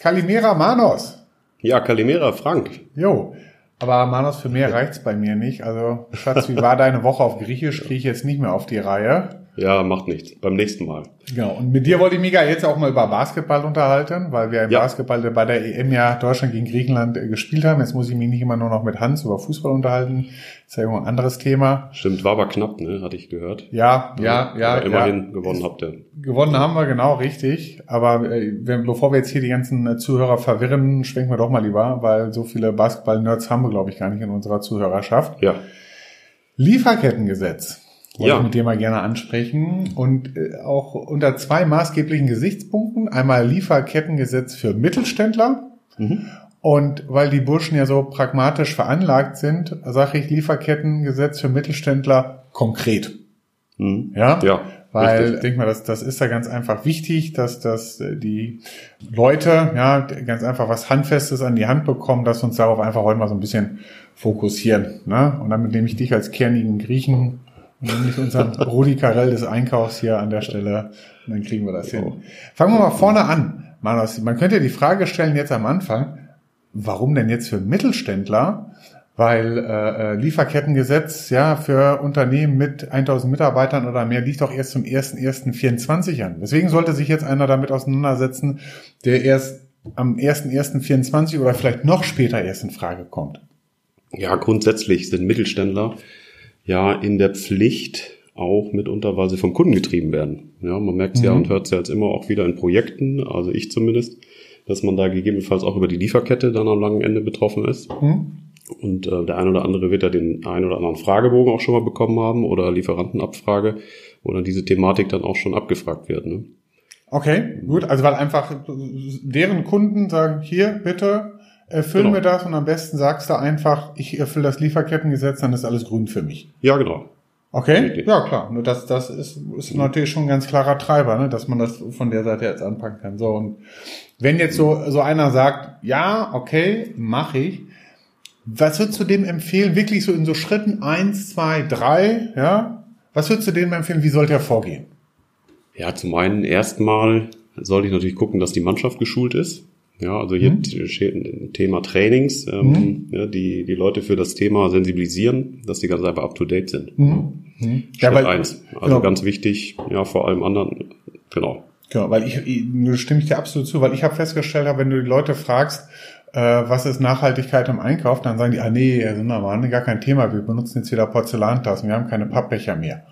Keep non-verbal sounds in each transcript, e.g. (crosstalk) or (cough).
Kalimera Manos. Ja, Kalimera Frank. Jo. Aber Manos, für mehr reicht's bei mir nicht. Also, Schatz, wie war deine Woche auf Griechisch? Kriege ich jetzt nicht mehr auf die Reihe. Ja, macht nichts. Beim nächsten Mal. Genau. Und mit dir wollte ich mich ja jetzt auch mal über Basketball unterhalten, weil wir im Ja. Basketball bei der EM ja Deutschland gegen Griechenland äh, gespielt haben. Jetzt muss ich mich nicht immer nur noch mit Hans über Fußball unterhalten. ist ja irgendwo ein anderes Thema. Stimmt, war aber knapp, ne? Hatte ich gehört. Ja, ja, ja. Aber immerhin ja. gewonnen habt ihr. Gewonnen haben wir, genau, richtig. Aber äh, wenn, bevor wir jetzt hier die ganzen äh, Zuhörer verwirren, schwenken wir doch mal lieber, weil so viele Basketball-Nerds haben wir, glaube ich, gar nicht in unserer Zuhörerschaft. Ja. Lieferkettengesetz. Wollte Ja. ich mit dir mal gerne ansprechen. Und äh, auch unter zwei maßgeblichen Gesichtspunkten. Einmal Lieferkettengesetz für Mittelständler. Mhm. Und weil die Burschen ja so pragmatisch veranlagt sind, sage ich Lieferkettengesetz für Mittelständler konkret. Mhm. Ja, Ja, weil richtig. ich denke mal, das, das ist da ganz einfach wichtig, dass, dass die Leute ja ganz einfach was Handfestes an die Hand bekommen, dass wir uns darauf einfach heute mal so ein bisschen fokussieren. Ne? Und damit nehme ich dich als kernigen Griechen nämlich unseren Rudi Carell des Einkaufs hier an der Stelle und dann kriegen wir das hin. Fangen wir mal vorne an. Manos, man könnte die Frage stellen jetzt am Anfang, warum denn jetzt für Mittelständler? Weil äh, äh, Lieferkettengesetz ja für Unternehmen mit 1000 Mitarbeitern oder mehr liegt doch erst zum 1.1.24 an. Deswegen sollte sich jetzt einer damit auseinandersetzen, der erst am 1.1.24 oder vielleicht noch später erst in Frage kommt. Ja, grundsätzlich sind Mittelständler ja in der Pflicht auch mitunter, weil sie vom Kunden getrieben werden. Ja, man merkt es ja Mhm. und hört es ja jetzt immer auch wieder in Projekten, also ich zumindest, dass man da gegebenenfalls auch über die Lieferkette dann am langen Ende betroffen ist. Hm? Und äh, der ein oder andere wird ja den ein oder anderen Fragebogen auch schon mal bekommen haben oder Lieferantenabfrage, wo dann diese Thematik dann auch schon abgefragt wird. Ne? Okay, gut. Also weil einfach deren Kunden sagen, hier, bitte, erfüll Genau. mir das und am besten sagst du einfach, ich erfülle das Lieferkettengesetz, dann ist alles grün für mich. Ja, genau. Okay, Richtig. ja klar. Nur das, das ist, ist natürlich schon ein ganz klarer Treiber, ne? dass man das von der Seite jetzt anpacken kann. So und wenn jetzt so so einer sagt, ja, okay, mache ich. Was würdest du dem empfehlen? Wirklich so in so Schritten eins, zwei, drei, ja? Was würdest du dem empfehlen? Wie sollte er vorgehen? Ja, zum einen erstmal sollte ich natürlich gucken, dass die Mannschaft geschult ist. Ja, also hier Mhm. steht ein Thema Trainings, ähm, ja, die, die Leute für das Thema sensibilisieren, dass die ganz einfach up to date sind. Mhm. Schritt Ja, weil- eins. Also genau. ganz wichtig, ja, vor allem anderen, genau. Genau, weil ich, ich stimme ich dir absolut zu, weil ich habe festgestellt, wenn du die Leute fragst, äh, was ist Nachhaltigkeit im Einkauf, dann sagen die, ah nee, Herr Sundermann, gar kein Thema, wir benutzen jetzt wieder Porzellantassen, wir haben keine Pappbecher mehr.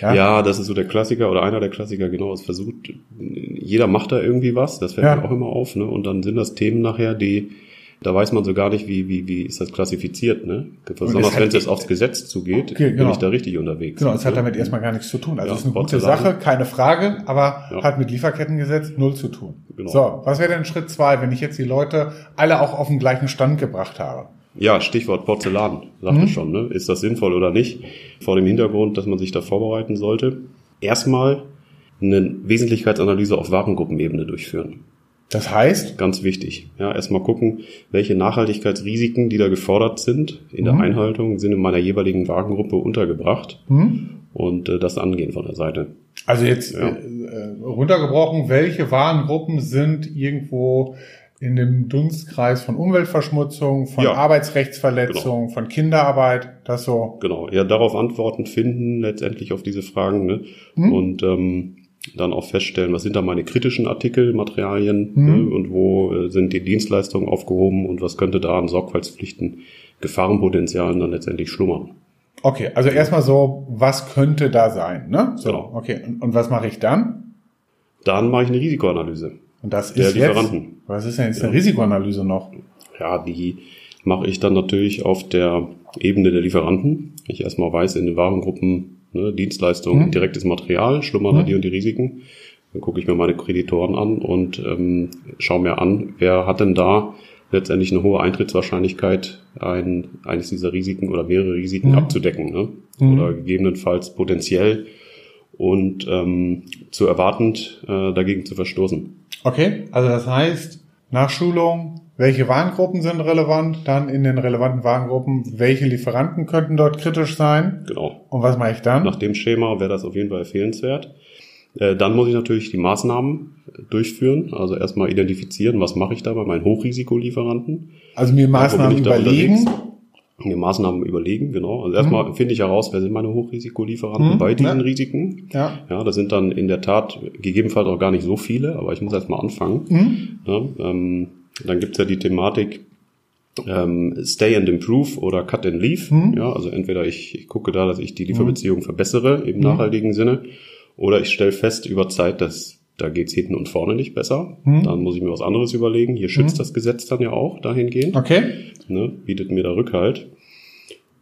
Ja? das ist so der Klassiker oder einer der Klassiker, genau. Es versucht, jeder macht da irgendwie was, das fällt Ja. mir auch immer auf, ne? Und dann sind das Themen nachher, die, da weiß man so gar nicht, wie, wie, wie ist das klassifiziert, ne? Besonders wenn es jetzt aufs Gesetz zugeht, Okay, bin genau. ich da richtig unterwegs. Genau, es hat damit erstmal gar nichts zu tun. Also Ja, es ist eine gute. Sache, keine Frage, aber Ja. hat mit Lieferkettengesetz null zu tun. Genau. So, was wäre denn Schritt zwei, wenn ich jetzt die Leute alle auch auf den gleichen Stand gebracht habe? Ja, Stichwort Porzellan, sagte Mhm. schon, ne? Ist das sinnvoll oder nicht? Vor dem Hintergrund, dass man sich da vorbereiten sollte. Erstmal eine Wesentlichkeitsanalyse auf Warengruppenebene durchführen. Das heißt, Ganz wichtig. Ja, erstmal gucken, welche Nachhaltigkeitsrisiken, die da gefordert sind, in der Mhm. Einhaltung, sind in meiner jeweiligen Warengruppe untergebracht hm? und äh, das angehen von der Seite. also jetzt Ja. äh, äh, runtergebrochen, welche Warengruppen sind irgendwo in dem Dunstkreis von Umweltverschmutzung, von Ja. Arbeitsrechtsverletzung, von Kinderarbeit, das so. Genau, ja, darauf Antworten finden, letztendlich auf diese Fragen, ne? Mhm. Und ähm, dann auch feststellen, was sind da meine kritischen Artikel, Materialien Mhm. ne? und wo äh, sind die Dienstleistungen aufgehoben und was könnte da an Sorgfaltspflichten, Gefahrenpotenzialen dann letztendlich schlummern. Okay, also erstmal so, was könnte da sein, ne? So, Genau. okay. Und, und was mache ich dann? Dann mache ich eine Risikoanalyse. Und das Der ist jetzt, Lieferanten. was ist denn jetzt eine Risikoanalyse noch? Ja, die mache ich dann natürlich auf der Ebene der Lieferanten. Ich erstmal weiß in den Warengruppen, ne, Dienstleistungen, Mhm. direktes Material, schlummern da Mhm. die und die Risiken. Dann gucke ich mir meine Kreditoren an und ähm, schaue mir an, wer hat denn da letztendlich eine hohe Eintrittswahrscheinlichkeit, ein, eines dieser Risiken oder mehrere Risiken Mhm. abzudecken. Ne? Mhm. Oder gegebenenfalls potenziell und ähm, zu erwartend äh, dagegen zu verstoßen. Okay, also das heißt, Nachschulung, welche Warengruppen sind relevant, dann in den relevanten Warengruppen, welche Lieferanten könnten dort kritisch sein. Genau. Und was mache ich dann? Nach dem Schema wäre das auf jeden Fall empfehlenswert. Äh, Dann muss ich natürlich die Maßnahmen durchführen, also erstmal identifizieren, was mache ich da bei meinen Hochrisikolieferanten. Also mir Maßnahmen überlegen. unterwegs? Mir Maßnahmen überlegen, genau. Also erstmal finde ich heraus, wer sind meine Hochrisikolieferanten Mhm, bei diesen ja. Risiken. Ja. Ja, das sind dann in der Tat gegebenenfalls auch gar nicht so viele, aber ich muss erstmal anfangen. Mhm. Ja, ähm, dann gibt's ja die Thematik ähm, Stay and Improve oder Cut and Leave. Mhm. Ja, also entweder ich, ich gucke da, dass ich die Lieferbeziehung verbessere im nachhaltigen Sinne, oder ich stelle fest über Zeit, dass da geht's hinten und vorne nicht besser. Mhm. Dann muss ich mir was anderes überlegen. Hier schützt das Gesetz dann ja auch dahingehend Okay. ne, bietet mir da Rückhalt.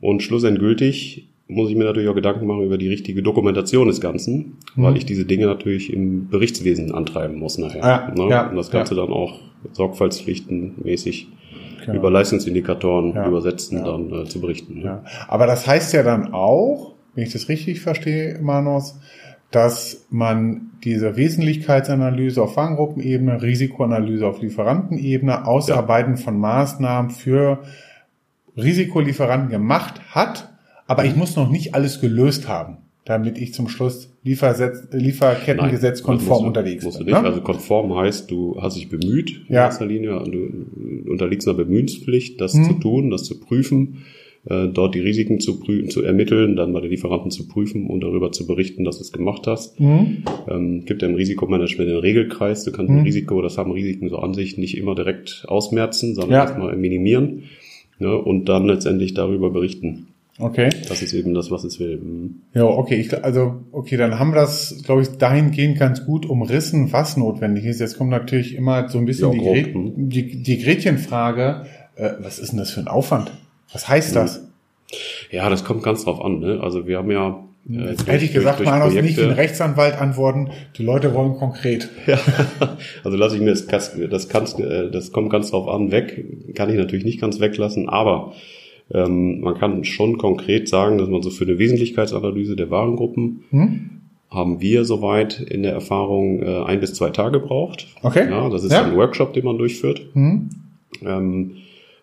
Und schlussendgültig muss ich mir natürlich auch Gedanken machen über die richtige Dokumentation des Ganzen, Mhm. weil ich diese Dinge natürlich im Berichtswesen antreiben muss nachher. Ja, ne? ja, und das Ganze dann auch sorgfaltspflichtenmäßig Genau. über Leistungsindikatoren Ja, übersetzen, ja. dann äh, zu berichten. Ne? Ja. Aber das heißt ja dann auch, wenn ich das richtig verstehe, Manos, dass man diese Wesentlichkeitsanalyse auf Warengruppenebene, Risikoanalyse auf Lieferantenebene, Ausarbeiten von Maßnahmen für Risikolieferanten gemacht hat, aber ich muss noch nicht alles gelöst haben, damit ich zum Schluss Liefersetz, Lieferkettengesetz Nein, konform musst du- unterwegs musst du bin. nicht. Ne? Also konform heißt, du hast dich bemüht in Ja. erster Linie. Du unterliegst einer Bemühenspflicht, das Mhm. zu tun, das zu prüfen, äh, dort die Risiken zu, zu ermitteln, dann bei den Lieferanten zu prüfen und darüber zu berichten, dass du es gemacht hast. Mhm. Ähm, gibt ja im Risikomanagement den Regelkreis. Du kannst Mhm. ein Risiko, das haben Risiken so an sich nicht immer direkt ausmerzen, sondern Ja. erstmal minimieren ne, und dann letztendlich darüber berichten. Okay. Das ist eben das, was es will. Mhm. Ja, okay, ich, also okay, dann haben wir das, glaube ich, dahingehend ganz gut umrissen, was notwendig ist. Jetzt kommt natürlich immer so ein bisschen Ja, die, grob, Gret hm. die, die Gretchenfrage, äh, was ist denn das für ein Aufwand? Was heißt das? Ja, das kommt ganz drauf an. Ne? Also wir haben ja äh, durch- hätte ich gesagt, durch- durch Manos, nicht Projekte- Rechtsanwalt antworten, die Leute wollen konkret. (laughs) Ja, also lasse ich mir das, das, das, kann's, äh, das kommt ganz drauf an, weg. Kann ich natürlich nicht ganz weglassen, aber ähm, man kann schon konkret sagen, dass man so für eine Wesentlichkeitsanalyse der Warengruppen Hm? haben wir soweit in der Erfahrung äh, ein bis zwei Tage braucht. Okay. Ja, das ist Ja. ein Workshop, den man durchführt. Hm? Ähm,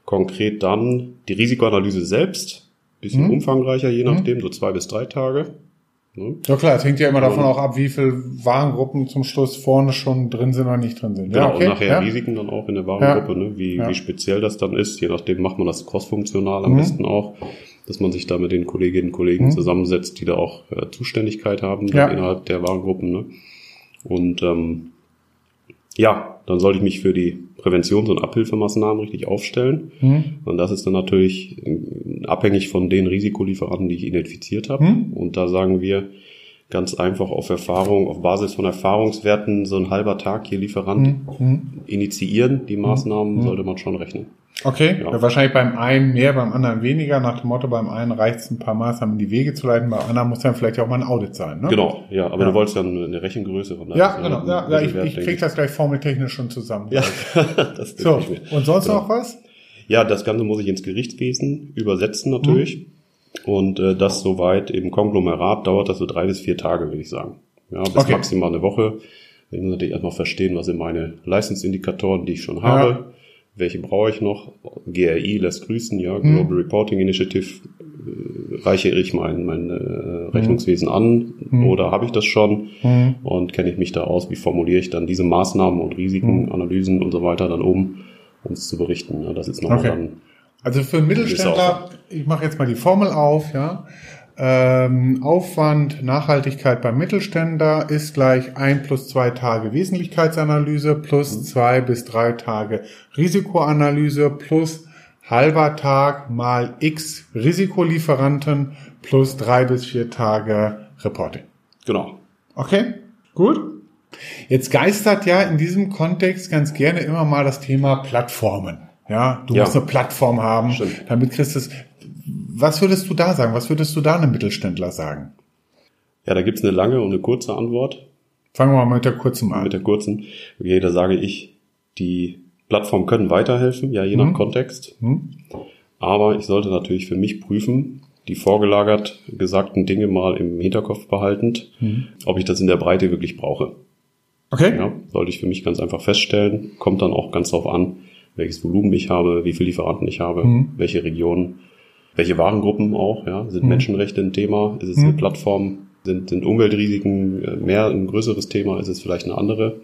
konkret dann die Risikoanalyse selbst, bisschen Mhm. umfangreicher, je nachdem, so zwei bis drei Tage. Ne? Ja klar, es hängt ja immer davon Und- auch ab, wie viele Warengruppen zum Schluss vorne schon drin sind oder nicht drin sind. Genau, ja, okay. und nachher ja. Risiken dann auch in der Warengruppe, ne? wie, Ja. wie speziell das dann ist. Je nachdem macht man das crossfunktional am Mhm. besten auch, dass man sich da mit den Kolleginnen und Kollegen Mhm. zusammensetzt, die da auch äh, Zuständigkeit haben Ja. innerhalb der Warengruppen. Ne? Und ähm, ja, dann sollte ich mich für die Präventions- und Abhilfemaßnahmen richtig aufstellen. Hm? Und das ist dann natürlich äh, abhängig von den Risikolieferanten, die ich identifiziert habe. Hm? Und da sagen wir ganz einfach auf Erfahrung, auf Basis von Erfahrungswerten, so ein halber Tag hier Lieferant Hm? Hm? initiieren, die Maßnahmen Mhm. sollte man schon rechnen. Okay, Ja. wahrscheinlich beim einen mehr, beim anderen weniger. Nach dem Motto, beim einen reicht es, ein paar Maßnahmen in die Wege zu leiten, beim anderen muss dann vielleicht auch mal ein Audit sein. Ne? Genau, ja, aber Ja. du wolltest dann eine Rechengröße von Ja, genau. ist Ja, ja, ich, ich krieg das gleich formeltechnisch schon zusammen. Ja, (laughs) das So, denke ich mir. und sonst Genau. noch was? Ja, das Ganze muss ich ins Gerichtswesen übersetzen natürlich. Und äh, das soweit im Konglomerat dauert das so drei bis vier Tage, würde ich sagen. Ja, bis Okay. maximal eine Woche. Ich muss natürlich erstmal verstehen, was sind meine Leistungsindikatoren, die ich schon habe. Welche brauche ich noch? GRI lässt grüßen, ja, Mhm. Global Reporting Initiative. Äh, reiche ich mein, mein äh, Rechnungswesen an Mhm. oder habe ich das schon? Mhm. Und kenne ich mich da aus? Wie formuliere ich dann diese Maßnahmen und Risiken, Mhm. Analysen und so weiter dann um, es zu berichten? Ja, das ist nochmal Okay. dann Also für einen Mittelständler, ich mache jetzt mal die Formel auf, ja. Ähm, Aufwand, Nachhaltigkeit beim Mittelständler ist gleich ein plus zwei Tage Wesentlichkeitsanalyse plus zwei bis drei Tage Risikoanalyse plus halber Tag mal x Risikolieferanten plus drei bis vier Tage Reporting. Genau. Okay, gut. Jetzt geistert ja in diesem Kontext ganz gerne immer mal das Thema Plattformen. Ja, du Ja. musst eine Plattform haben, Stimmt. damit kriegst du es. Was würdest du da sagen? Was würdest du da einem Mittelständler sagen? Ja, da gibt's eine lange und eine kurze Antwort. Fangen wir mal mit der kurzen an. Mit der kurzen, okay, da sage ich, die Plattformen können weiterhelfen, ja, je nach Mhm. Kontext. Hm? Aber ich sollte natürlich für mich prüfen, die vorgelagert gesagten Dinge mal im Hinterkopf behaltend, Mhm. ob ich das in der Breite wirklich brauche. Okay? Ja, sollte ich für mich ganz einfach feststellen. Kommt dann auch ganz drauf an, welches Volumen ich habe, wie viele Lieferanten ich habe, Mhm. welche Regionen, welche Warengruppen auch, ja, sind Mhm. Menschenrechte ein Thema, ist es Mhm. eine Plattform, sind, sind Umweltrisiken mehr ein größeres Thema, ist es vielleicht eine andere,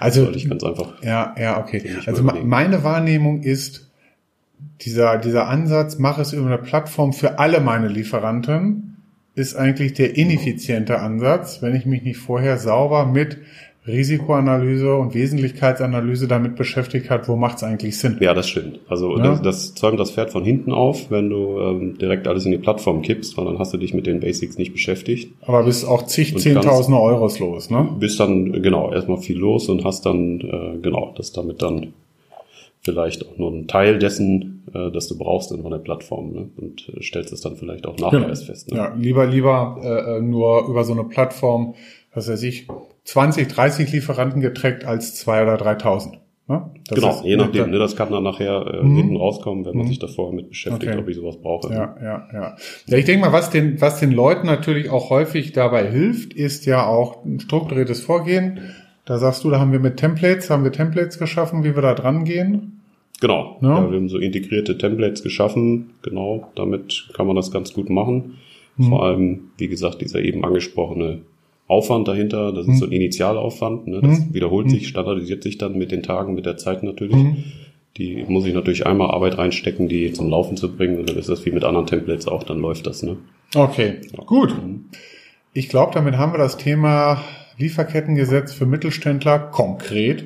Also, sollte ich ganz einfach ja, ja, okay. Also meine Wahrnehmung ist, dieser, dieser Ansatz, mach es über eine Plattform für alle meine Lieferanten, ist eigentlich der ineffiziente Ansatz, wenn ich mich nicht vorher sauber mit Risikoanalyse und Wesentlichkeitsanalyse damit beschäftigt hat, wo macht es eigentlich Sinn. Ja, das stimmt. Also Ja. das, das zäumt das Pferd von hinten auf, wenn du ähm, direkt alles in die Plattform kippst, weil dann hast du dich mit den Basics nicht beschäftigt. Aber bist auch zig, zehntausende Euros los, ne? Bist dann, genau, erstmal viel los und hast dann, äh, genau, das damit dann vielleicht auch nur ein Teil dessen, äh, das du brauchst in der Plattform ne? und äh, stellst es dann vielleicht auch nachher Genau. erst fest. Ne? Ja, lieber, lieber äh, äh, nur über so eine Plattform, was weiß ich, 20, 30 Lieferanten getrackt als zwei oder 3000. Ne? Genau, je nachdem. Ne? Das kann dann nachher äh, Mhm. hinten rauskommen, wenn man Mhm. sich davor mit beschäftigt, Okay. ob ich sowas brauche. Ja, ja, ja. Ja, ich denke mal, was den, was den Leuten natürlich auch häufig dabei hilft, ist ja auch ein strukturiertes Vorgehen. Da sagst du, da haben wir mit Templates, haben wir Templates geschaffen, wie wir da dran gehen. Genau. Ja. Ja. wir haben so integrierte Templates geschaffen. Genau, damit kann man das ganz gut machen. Mhm. Vor allem, wie gesagt, dieser eben angesprochene Aufwand dahinter, das ist Mhm. so ein Initialaufwand. Ne? Das Mhm. wiederholt Mhm. sich, standardisiert sich dann mit den Tagen, mit der Zeit natürlich. Mhm. Die muss ich natürlich einmal Arbeit reinstecken, die zum Laufen zu bringen. Und dann ist das wie mit anderen Templates auch, dann läuft das. Ne? Okay, gut. Ich glaube, damit haben wir das Thema Lieferkettengesetz für Mittelständler konkret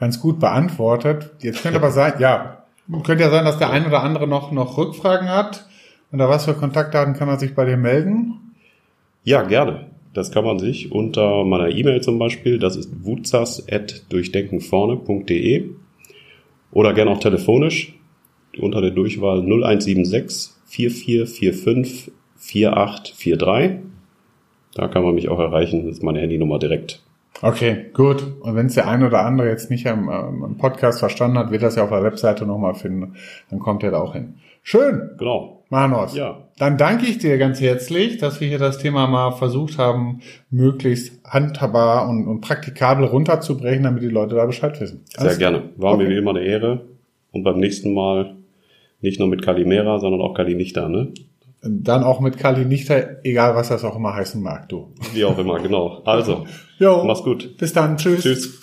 ganz gut beantwortet. Jetzt könnte aber sein, ja, könnte ja sein, dass der ein oder andere noch, noch Rückfragen hat. Unter was für Kontaktdaten kann er sich bei dir melden? Ja, gerne. Das kann man sich unter meiner E-Mail zum Beispiel, das ist wutzas.durchdenkenvorne.de oder gerne auch telefonisch unter der Durchwahl 0176 4445 4843. Da kann man mich auch erreichen, das ist meine Handynummer direkt. Okay, gut. Und wenn es der ein oder andere jetzt nicht am, ähm, am Podcast verstanden hat, wird das ja auf der Webseite nochmal finden. Dann kommt er da auch hin. Schön, Genau. Manos. Ja. Dann danke ich dir ganz herzlich, dass wir hier das Thema mal versucht haben, möglichst handhabbar und, und praktikabel runterzubrechen, damit die Leute da Bescheid wissen. Sehr gerne. War Okay. mir wie immer eine Ehre. Und beim nächsten Mal nicht nur mit Kalimera, sondern auch Kalinichta, ne? Dann auch mit Kali Nichter, egal was das auch immer heißen mag, du. Wie auch immer, genau. Also, Jo, mach's gut. bis dann, tschüss. Tschüss.